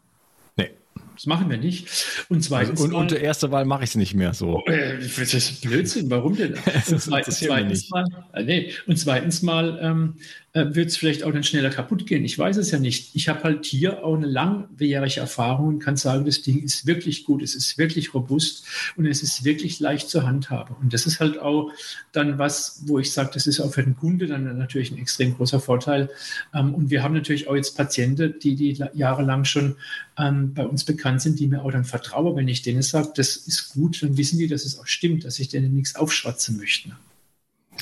Das machen wir nicht. Und zweitens. Also, und, und, der erste Wahl mache ich es nicht mehr so. Oh, äh, das ist Blödsinn, warum denn? und zweitens, zweitens mal, äh, nee. und zweitens mal ähm, äh, wird es vielleicht auch dann schneller kaputt gehen. Ich weiß es ja nicht. Ich habe halt hier auch eine langjährige Erfahrung und kann sagen, das Ding ist wirklich gut, es ist wirklich robust und es ist wirklich leicht zur Handhabe. Und das ist halt auch dann was, wo ich sage, das ist auch für den Kunde dann natürlich ein extrem großer Vorteil. Ähm, und wir haben natürlich auch jetzt Patienten, die, die jahrelang schon ähm, bei uns bekannt sind, die mir auch dann vertrauen. Wenn ich denen sage, das ist gut, dann wissen die, dass es auch stimmt, dass ich denen nichts aufschwatzen möchte.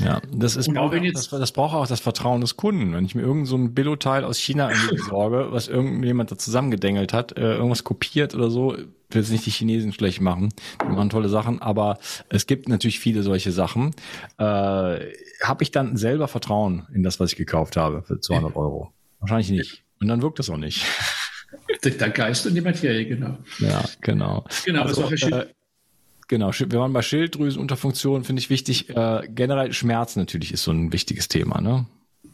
Ja, das ist braucht, das, das, braucht auch das Vertrauen des Kunden. Wenn ich mir irgend so ein Billo-Teil aus China besorge, was irgendjemand da zusammengedengelt hat, äh, irgendwas kopiert oder so, will jetzt nicht die Chinesen schlecht machen. Die machen tolle Sachen, aber es gibt natürlich viele solche Sachen. Äh, habe ich dann selber Vertrauen in das, was ich gekauft habe für 200 Euro? Wahrscheinlich nicht. Und dann wirkt das auch nicht. Der Geist und die Materie, genau. Ja, genau. Genau, also, also äh, Genau, wir waren bei Schilddrüsenunterfunktion, finde ich wichtig. Äh, generell Schmerz natürlich ist so ein wichtiges Thema, ne?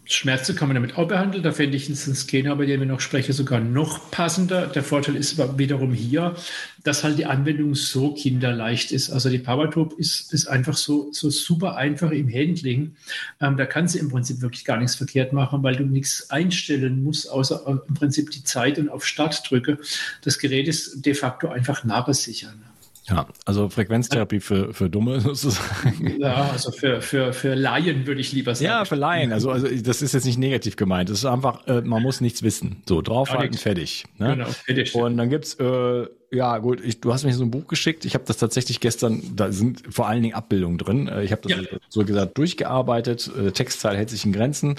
Schmerzen kann man damit auch behandeln. Da fände ich einen Scanner, bei dem wir noch sprechen, sogar noch passender. Der Vorteil ist wiederum hier, dass halt die Anwendung so kinderleicht ist. Also die PowerTube ist, ist einfach so, so super einfach im Handling. Ähm, da kannst du im Prinzip wirklich gar nichts verkehrt machen, weil du nichts einstellen musst, außer äh, im Prinzip die Zeit und auf Start drücke. Das Gerät ist de facto einfach nahbesicher. Ne? Ja, also Frequenztherapie für, für Dumme sozusagen. Ja, also für, für, für Laien würde ich lieber sagen. Ja, für Laien. Also, also das ist jetzt nicht negativ gemeint. Es ist einfach, äh, man muss nichts wissen. So, draufhalten, fertig. Ne? Genau, fertig. Und dann gibt's äh, ja gut, ich, du hast mir so ein Buch geschickt. Ich habe das tatsächlich gestern, da sind vor allen Dingen Abbildungen drin. Äh, ich habe das ja. so gesagt durchgearbeitet. Der äh, Textteil hält sich in Grenzen.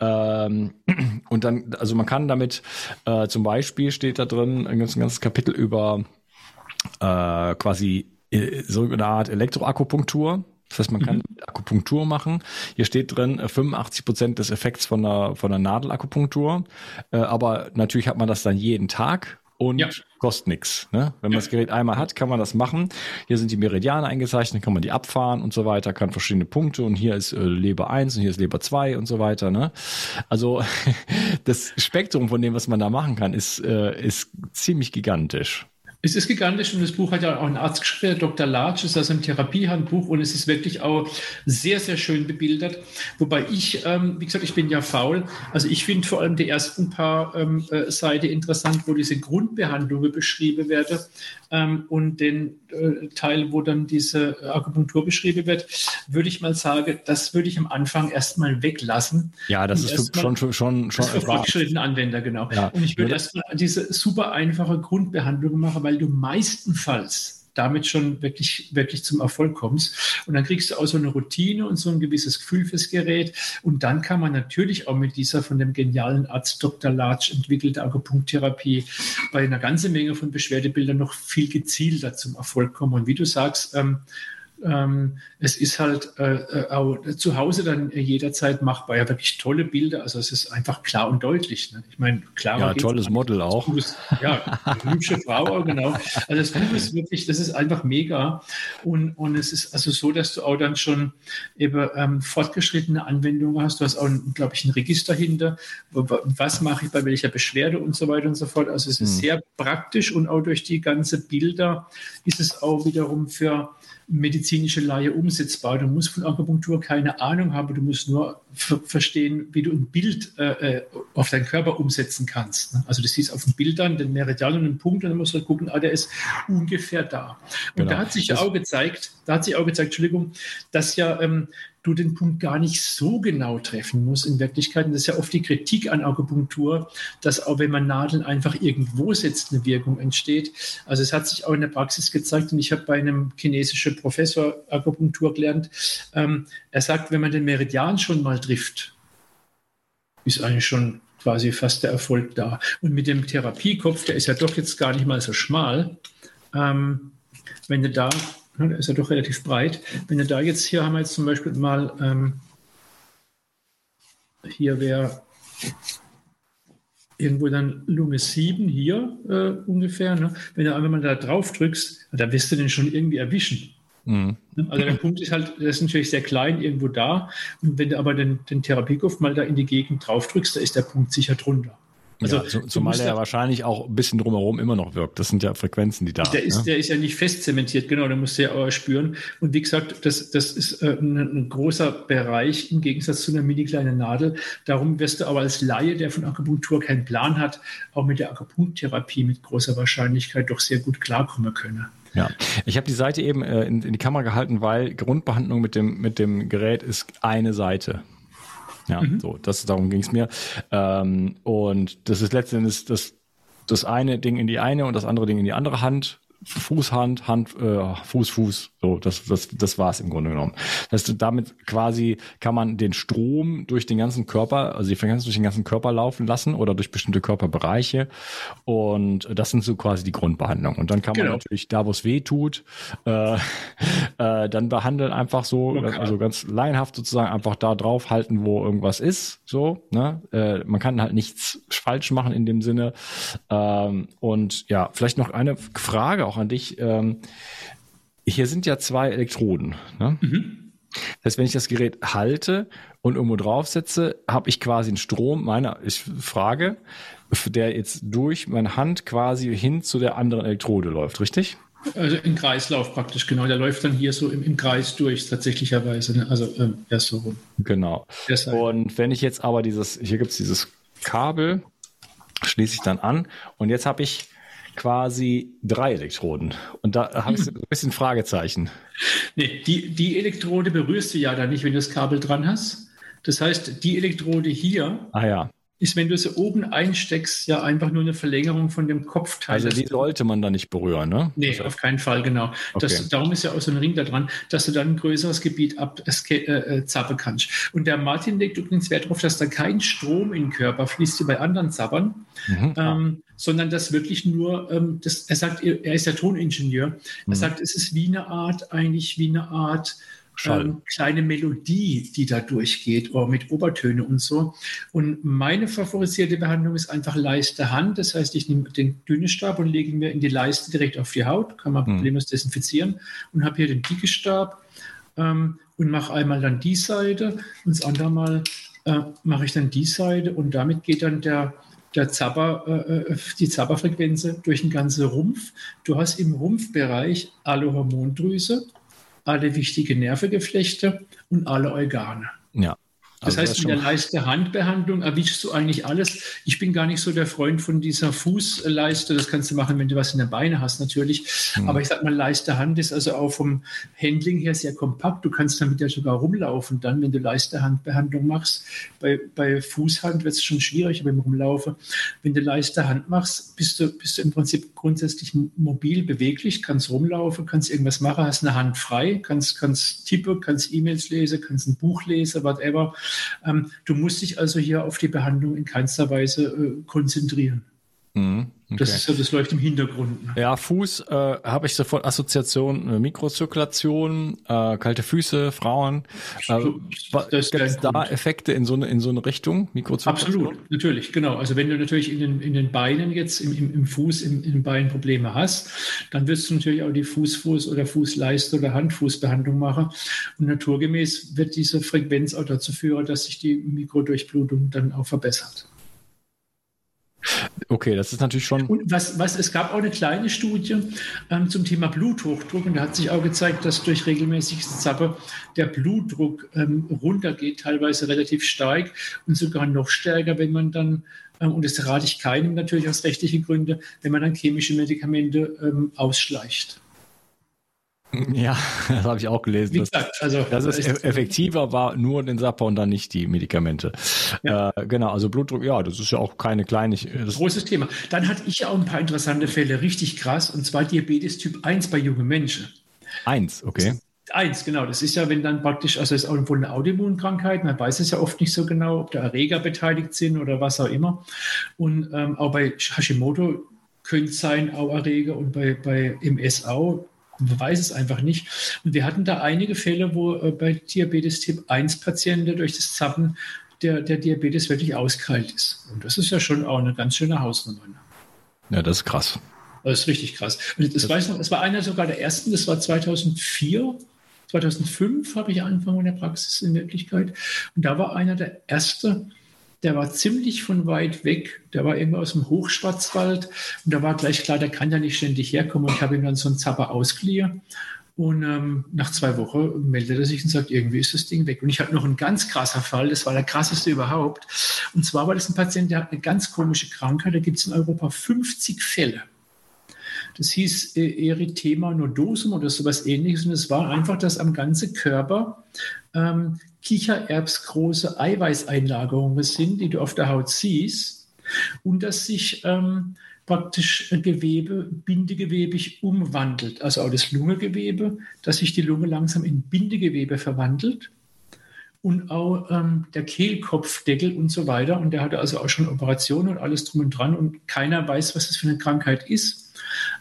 Ähm, und dann, also man kann damit äh, zum Beispiel steht da drin, ein ganzes Kapitel über äh, quasi äh, so eine Art Elektroakupunktur. Das heißt, man kann mhm. Akupunktur machen. Hier steht drin 85 äh, Prozent des Effekts von der, von der Nadelakupunktur. Äh, aber natürlich hat man das dann jeden Tag und ja. kostet nichts. Ne? Wenn man das Gerät einmal hat, kann man das machen. Hier sind die Meridiane eingezeichnet, kann man die abfahren und so weiter, kann verschiedene Punkte und hier ist äh, Leber 1 und hier ist Leber 2 und so weiter. Ne? Also das Spektrum von dem, was man da machen kann, ist, äh, ist ziemlich gigantisch. Es ist gigantisch und das Buch hat ja auch ein Arzt geschrieben, Dr. Latsch, ist also ein Therapiehandbuch und es ist wirklich auch sehr, sehr schön bebildert. Wobei ich, ähm, wie gesagt, ich bin ja faul. Also ich finde vor allem die ersten paar ähm, äh, Seiten interessant, wo diese Grundbehandlungen beschrieben werden ähm, und den Teil, wo dann diese Akupunktur beschrieben wird, würde ich mal sagen, das würde ich am Anfang erstmal weglassen. Ja, das ist für, schon, schon, schon, schon für fortgeschrittene Anwender, genau. Ja. Und ich würde erstmal diese super einfache Grundbehandlung machen, weil du meistenfalls damit schon wirklich, wirklich zum Erfolg kommst. Und dann kriegst du auch so eine Routine und so ein gewisses Gefühl fürs Gerät. Und dann kann man natürlich auch mit dieser von dem genialen Arzt Dr. Latsch entwickelte Akupunkttherapie bei einer ganzen Menge von Beschwerdebildern noch viel gezielter zum Erfolg kommen. Und wie du sagst, ähm, ähm, es ist halt äh, äh, auch zu Hause dann jederzeit machbar. Ja, wirklich tolle Bilder. Also es ist einfach klar und deutlich. Ne? Ich meine, klar. Ja, tolles Model auch. Ist, ja, hübsche Frau, genau. Also das Buch ist wirklich, das ist einfach mega. Und, und es ist also so, dass du auch dann schon eben ähm, fortgeschrittene Anwendungen hast. Du hast auch, glaube ich, ein Register hinter. Was mache ich bei welcher Beschwerde und so weiter und so fort. Also es ist hm. sehr praktisch und auch durch die ganze Bilder ist es auch wiederum für medizinische Laie umsetzbar. Du musst von Akupunktur keine Ahnung haben, du musst nur verstehen, wie du ein Bild äh, äh, auf deinen Körper umsetzen kannst. Ne? Also du siehst auf den Bildern den Meridian und einen Punkt und dann musst du gucken, ah, der ist ungefähr da. Und genau. da hat sich ja auch gezeigt, da hat sich auch gezeigt, Entschuldigung, dass ja ähm, du den Punkt gar nicht so genau treffen musst in Wirklichkeit. Und das ist ja oft die Kritik an Akupunktur, dass auch wenn man Nadeln einfach irgendwo setzt, eine Wirkung entsteht. Also es hat sich auch in der Praxis gezeigt und ich habe bei einem chinesischen Professor Akupunktur gelernt, ähm, er sagt, wenn man den Meridian schon mal trifft, ist eigentlich schon quasi fast der Erfolg da. Und mit dem Therapiekopf, der ist ja doch jetzt gar nicht mal so schmal, ähm, wenn du da Der ist ja doch relativ breit. Wenn du da jetzt, hier haben wir jetzt zum Beispiel mal, ähm, hier wäre irgendwo dann Lunge 7 hier äh, ungefähr. Ne? Wenn du einmal mal da drauf drückst, da wirst du den schon irgendwie erwischen. Mhm. Ne? Also der Punkt ist halt, der ist natürlich sehr klein irgendwo da. Und wenn du aber den, den Therapiekopf mal da in die Gegend drauf drückst, da ist der Punkt sicher drunter. Also, ja, zumal er ja wahrscheinlich auch ein bisschen drumherum immer noch wirkt. Das sind ja Frequenzen, die da sind. Der, ist, ne? der ist ja nicht fest zementiert, genau, da musst du ja auch spüren. Und wie gesagt, das, das ist äh, ein, ein, großer Bereich im Gegensatz zu einer mini kleinen Nadel. Darum wirst du aber als Laie, der von Akupunktur keinen Plan hat, auch mit der Akupunktherapie mit großer Wahrscheinlichkeit doch sehr gut klarkommen können. Ja, ich habe die Seite eben äh, in, in, die Kamera gehalten, weil Grundbehandlung mit dem, mit dem Gerät ist eine Seite. Ja, mhm. so, das, darum ging es mir. Ähm, und das ist letztendlich das, das eine Ding in die eine und das andere Ding in die andere Hand. Fuß, Hand, Hand, äh, Fuß, Fuß. So, das, das, das war es im Grunde genommen. Das heißt, damit quasi kann man den Strom durch den ganzen Körper, also die Frequenz durch den ganzen Körper laufen lassen oder durch bestimmte Körperbereiche. Und das sind so quasi die Grundbehandlungen. Und dann kann genau. man natürlich da, wo es weh tut, äh, äh, dann behandeln einfach so, okay. also ganz laienhaft sozusagen einfach da drauf halten, wo irgendwas ist. So, ne? Äh, man kann halt nichts falsch machen in dem Sinne. Ähm, und ja, vielleicht noch eine Frage auch an dich. Ähm, hier sind ja zwei Elektroden. Ne? Mhm. Das heißt, wenn ich das Gerät halte und irgendwo draufsetze, habe ich quasi einen Strom meiner, ich frage, der jetzt durch meine Hand quasi hin zu der anderen Elektrode läuft, richtig? Also im Kreislauf praktisch, genau. Der läuft dann hier so im, im Kreis durch, tatsächlicherweise. Ne? Also ähm, erst so rum. Genau. Und wenn ich jetzt aber dieses, hier gibt es dieses Kabel, schließe ich dann an und jetzt habe ich quasi drei Elektroden. Und da habe ich ein bisschen Fragezeichen. Nee, die, die Elektrode berührst du ja dann nicht, wenn du das Kabel dran hast. Das heißt, die Elektrode hier ah, ja. ist, wenn du sie oben einsteckst, ja einfach nur eine Verlängerung von dem Kopfteil. Also die sollte man da nicht berühren, ne? Nee, also, auf keinen Fall, genau. Okay. Das, darum ist ja auch so ein Ring da dran, dass du dann ein größeres Gebiet abzappen äh, äh kannst. Und der Martin legt übrigens Wert darauf, dass da kein Strom in den Körper fließt, wie bei anderen Zappern. Mhm. Ähm, sondern das wirklich nur, ähm, das, er sagt, er ist ja Toningenieur, er mhm. sagt, es ist wie eine Art, eigentlich wie eine Art ähm, kleine Melodie, die da durchgeht, oder mit Obertöne und so. Und meine favorisierte Behandlung ist einfach Leiste Hand. Das heißt, ich nehme den Dünnestab und lege mir in die Leiste direkt auf die Haut, kann man mhm. problemlos desinfizieren und habe hier den Dickestab ähm, und mache einmal dann die Seite und das andere Mal äh, mache ich dann die Seite und damit geht dann der der Zapper, äh, äh, die Zapperfrequenz durch den ganzen Rumpf. Du hast im Rumpfbereich alle Hormondrüse, alle wichtigen Nervegeflechte und alle Organe. Ja. Das also heißt, in der Leiste-Handbehandlung erwischst du eigentlich alles. Ich bin gar nicht so der Freund von dieser Fußleiste. Das kannst du machen, wenn du was in den Beinen hast, natürlich. Mhm. Aber ich sag mal, Leiste-Hand ist also auch vom Handling her sehr kompakt. Du kannst damit ja sogar rumlaufen, dann, wenn du Leiste-Handbehandlung machst. Bei, bei Fußhand wird es schon schwierig beim Rumlaufen. Wenn du Leiste-Hand machst, bist du, bist du im Prinzip grundsätzlich mobil, beweglich, kannst rumlaufen, kannst irgendwas machen, hast eine Hand frei, kannst, kannst tippen, kannst E-Mails lesen, kannst ein Buch lesen, whatever. Ähm, du musst dich also hier auf die Behandlung in keinster Weise äh, konzentrieren. Mhm, okay. Das, ist, das läuft im Hintergrund. Ne? Ja, Fuß äh, habe ich sofort Assoziation, äh, Mikrozirkulation, äh, kalte Füße, Frauen. Äh, Gibt es da Effekte in so eine, in so eine Richtung, Mikrozirkulation? Absolut, natürlich, genau. Also wenn du natürlich in den, in den Beinen jetzt, im, im, im Fuß, im, im Bein Probleme hast, dann wirst du natürlich auch die Fußfuß- oder Fußleiste- oder Handfußbehandlung machen. Und naturgemäß wird diese Frequenz auch dazu führen, dass sich die Mikrodurchblutung dann auch verbessert. Okay, das ist natürlich schon. Und was, was es gab auch eine kleine Studie ähm, zum Thema Bluthochdruck und da hat sich auch gezeigt, dass durch regelmäßiges Zappe der Blutdruck ähm, runtergeht, teilweise relativ stark und sogar noch stärker, wenn man dann, ähm, und das rate ich keinem natürlich aus rechtlichen Gründen, wenn man dann chemische Medikamente ähm, ausschleicht. Ja, das habe ich auch gelesen. Wie gesagt, also das ist effektiver war nur den Sapper und dann nicht die Medikamente. Ja. Äh, genau, also Blutdruck, ja, das ist ja auch keine kleine. Großes Thema. Dann hatte ich auch ein paar interessante Fälle, richtig krass, und zwar Diabetes Typ 1 bei jungen Menschen. Eins, okay. Eins, genau. Das ist ja, wenn dann praktisch, also es ist auch wohl eine Autoimmunkrankheit, man weiß es ja oft nicht so genau, ob da Erreger beteiligt sind oder was auch immer. Und ähm, auch bei Hashimoto könnte es sein, auch Erreger und bei, bei MS auch man weiß es einfach nicht. Und wir hatten da einige Fälle, wo äh, bei Diabetes Typ 1 Patienten durch das Zappen der, der Diabetes wirklich auskalt ist. Und das ist ja schon auch eine ganz schöne Hausnummer. Ja, das ist krass. Das ist richtig krass. Und das, das weiß noch, es war einer sogar der ersten, das war 2004. 2005 habe ich angefangen in der Praxis in Wirklichkeit. Und da war einer der erste, der war ziemlich von weit weg. Der war irgendwo aus dem Hochschwarzwald. Und da war gleich klar, der kann ja nicht ständig herkommen. Und ich habe ihm dann so einen Zapper ausgeliehen. Und ähm, nach zwei Wochen meldet er sich und sagt, irgendwie ist das Ding weg. Und ich hatte noch einen ganz krasser Fall, das war der krasseste überhaupt. Und zwar war das ein Patient, der hat eine ganz komische Krankheit. Da gibt es in Europa 50 Fälle. Das hieß äh, Erythema nodosum oder sowas ähnliches. Und es war einfach, dass am ganzen Körper ähm, kichererbsgroße Eiweißeinlagerungen sind, die du auf der Haut siehst. Und dass sich ähm, praktisch Gewebe bindegewebig umwandelt. Also auch das Lungengewebe, dass sich die Lunge langsam in Bindegewebe verwandelt. Und auch ähm, der Kehlkopfdeckel und so weiter. Und der hatte also auch schon Operationen und alles drum und dran. Und keiner weiß, was das für eine Krankheit ist.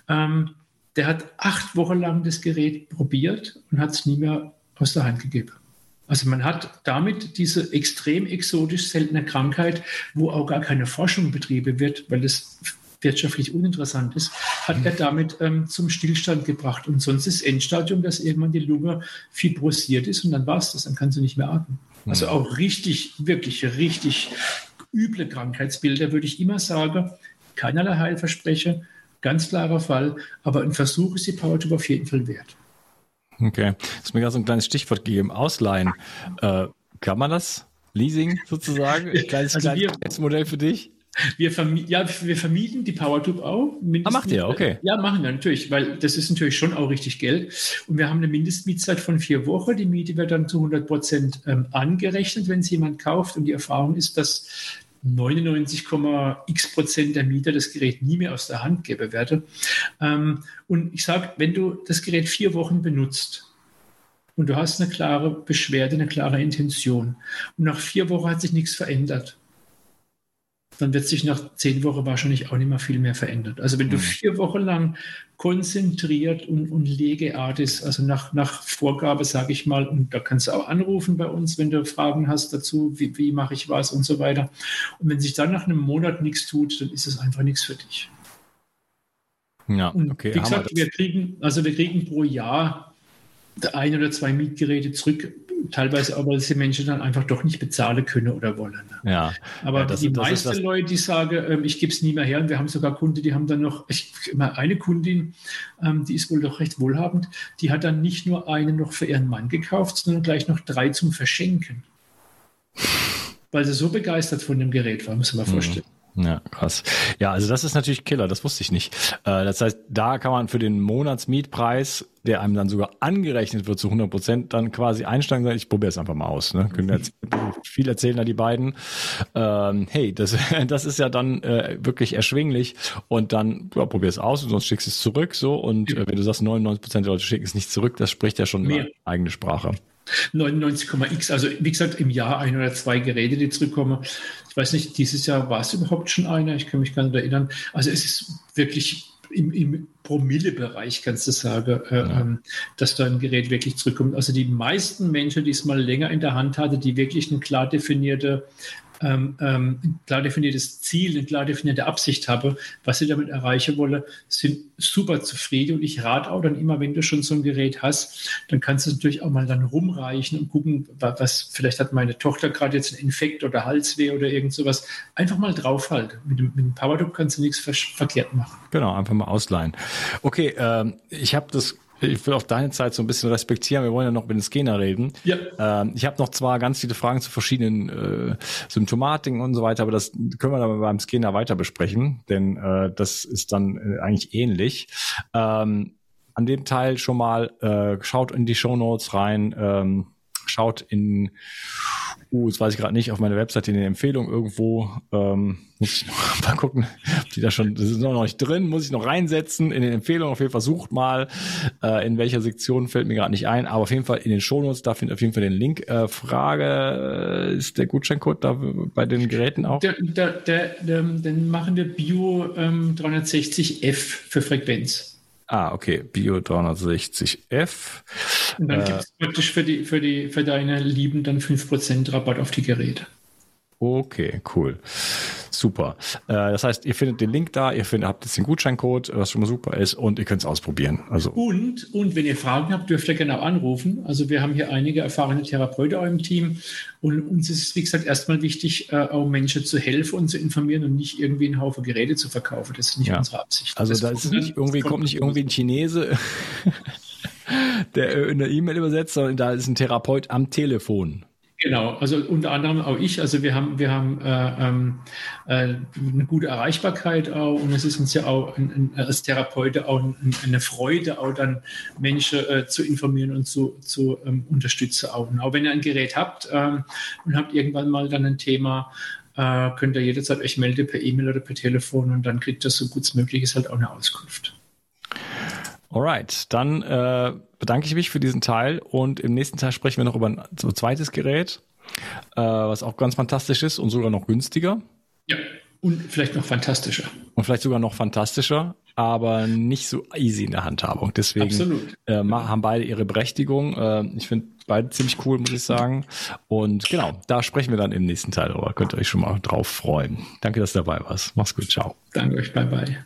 Ähm, der hat acht Wochen lang das Gerät probiert und hat es nie mehr aus der Hand gegeben. Also man hat damit diese extrem exotisch seltene Krankheit, wo auch gar keine Forschung betrieben wird, weil es wirtschaftlich uninteressant ist, hat er damit ähm, zum Stillstand gebracht. Und sonst ist Endstadium, dass irgendwann die Lunge fibrosiert ist und dann war es das, dann kannst du nicht mehr atmen. Also auch richtig, wirklich richtig üble Krankheitsbilder, würde ich immer sagen, keinerlei Heilversprechen, ganz klarer Fall, aber ein Versuch ist die PowerTube auf jeden Fall wert. Okay, du hast mir gerade so ein kleines Stichwort gegeben, Ausleihen. Äh, kann man das? Leasing sozusagen? Ein kleines, also kleines Modell für dich? Wir, vermi ja, wir vermieten die PowerTube auch. Ah, macht ihr, okay. Ja, machen wir natürlich, weil das ist natürlich schon auch richtig Geld. Und wir haben eine Mindestmietzeit von vier Wochen. Die Miete wird dann zu 100 Prozent ähm, angerechnet, wenn es jemand kauft. Und die Erfahrung ist, dass 99,x Prozent der Mieter das Gerät nie mehr aus der Hand geben werde. Ähm, und ich sage, wenn du das Gerät vier Wochen benutzt, und du hast eine klare Beschwerde, eine klare Intention. Und nach vier Wochen hat sich nichts verändert dann wird sich nach zehn Wochen wahrscheinlich auch nicht mehr viel mehr verändert. Also wenn du mhm. vier Wochen lang konzentriert und, und legeart ist, also nach, nach Vorgabe, sage ich mal, und da kannst du auch anrufen bei uns, wenn du Fragen hast dazu, wie, wie mache ich was und so weiter. Und wenn sich dann nach einem Monat nichts tut, dann ist es einfach nichts für dich. Ja, und okay. Wie gesagt, wir kriegen, also wir kriegen pro Jahr ein oder zwei Mietgeräte zurück teilweise aber diese Menschen dann einfach doch nicht bezahlen können oder wollen. Ja. Aber ja, das, die meisten Leute, die sagen, ähm, ich gebe es nie mehr her, und wir haben sogar Kunden, die haben dann noch, ich, eine Kundin, ähm, die ist wohl doch recht wohlhabend, die hat dann nicht nur eine noch für ihren Mann gekauft, sondern gleich noch drei zum Verschenken. Weil sie so begeistert von dem Gerät war, muss man mal mhm. vorstellen. Ja, krass. Ja, also das ist natürlich Killer, das wusste ich nicht. Äh, das heißt, da kann man für den Monatsmietpreis, der einem dann sogar angerechnet wird zu 100 Prozent, dann quasi einsteigen und sagen, ich probiere es einfach mal aus. Ne? Können jetzt viel erzählen da die beiden. Ähm, hey, das, das ist ja dann äh, wirklich erschwinglich und dann ja, probier es aus und sonst schickst du es zurück. So Und äh, wenn du sagst, 99 Prozent der Leute schicken es nicht zurück, das spricht ja schon Mehr. eigene Sprache. 99,x, also wie gesagt, im Jahr ein oder zwei Geräte, die zurückkommen. Ich weiß nicht, dieses Jahr war es überhaupt schon einer, ich kann mich gar nicht erinnern. Also es ist wirklich im, im Promille-Bereich, kannst du sagen, äh, ja. ähm, dass da ein Gerät wirklich zurückkommt. Also die meisten Menschen, die es mal länger in der Hand hatten, die wirklich eine klar definierte ähm, ähm, ein klar definiertes Ziel, eine klar definierte Absicht habe, was sie damit erreichen wolle, sind super zufrieden. Und ich rate auch dann immer, wenn du schon so ein Gerät hast, dann kannst du es natürlich auch mal dann rumreichen und gucken, was vielleicht hat meine Tochter gerade jetzt einen Infekt oder Halsweh oder irgend sowas. Einfach mal draufhalten. Mit dem, mit dem Powerdrop kannst du nichts verkehrt machen. Genau, einfach mal ausleihen. Okay, ähm, ich habe das ich will auch deine Zeit so ein bisschen respektieren. Wir wollen ja noch mit den Scanner reden. Ja. Ähm, ich habe noch zwar ganz viele Fragen zu verschiedenen äh, Symptomatiken und so weiter, aber das können wir dann beim Scanner weiter besprechen, denn äh, das ist dann äh, eigentlich ähnlich. Ähm, an dem Teil schon mal äh, schaut in die Show Notes rein, ähm, schaut in uh, das weiß ich gerade nicht, auf meiner Webseite in den Empfehlungen irgendwo. Ähm, muss ich noch mal gucken, ob die da schon, das ist noch nicht drin, muss ich noch reinsetzen. In den Empfehlungen auf jeden Fall sucht mal, äh, in welcher Sektion fällt mir gerade nicht ein, aber auf jeden Fall in den Shownotes, da findet auf jeden Fall den Link. Äh, Frage, äh, ist der Gutscheincode da bei den Geräten auch? Der, der, der, der, den machen wir Bio ähm, 360F für Frequenz. Ah, okay, Bio 360F. Und dann äh, gibt es praktisch für, die, für, die, für deine Lieben dann 5% Rabatt auf die Geräte. Okay, cool. Super. Äh, das heißt, ihr findet den Link da, ihr findet, habt jetzt den Gutscheincode, was schon mal super ist, und ihr könnt es ausprobieren. Also. Und, und wenn ihr Fragen habt, dürft ihr gerne auch anrufen. Also wir haben hier einige erfahrene Therapeuten auch im Team. Und uns ist es, wie gesagt, erstmal wichtig, äh, auch Menschen zu helfen und zu informieren und nicht irgendwie einen Haufen Geräte zu verkaufen. Das ist nicht ja. unsere Absicht. Also das da ist nicht irgendwie, kommt nicht irgendwie ein Chinese, der in der E-Mail übersetzt, sondern da ist ein Therapeut am Telefon. Genau, also unter anderem auch ich. Also wir haben, wir haben äh, ähm, äh, eine gute Erreichbarkeit auch und es ist uns ja auch ein, ein, als Therapeut auch ein, eine Freude, auch dann Menschen äh, zu informieren und zu, zu ähm, unterstützen auch. Und auch wenn ihr ein Gerät habt ähm, und habt irgendwann mal dann ein Thema, äh, könnt ihr jederzeit euch melden per E-Mail oder per Telefon und dann kriegt ihr so gut es möglich ist halt auch eine Auskunft. Alright, dann äh, bedanke ich mich für diesen Teil und im nächsten Teil sprechen wir noch über ein so zweites Gerät, äh, was auch ganz fantastisch ist und sogar noch günstiger. Ja, und vielleicht noch fantastischer. Und vielleicht sogar noch fantastischer, aber nicht so easy in der Handhabung. Deswegen äh, haben beide ihre Berechtigung. Äh, ich finde beide ziemlich cool, muss ich sagen. Und genau, da sprechen wir dann im nächsten Teil drüber. Könnt ihr euch schon mal drauf freuen. Danke, dass du dabei warst. Mach's gut, ciao. Danke euch, bye bye.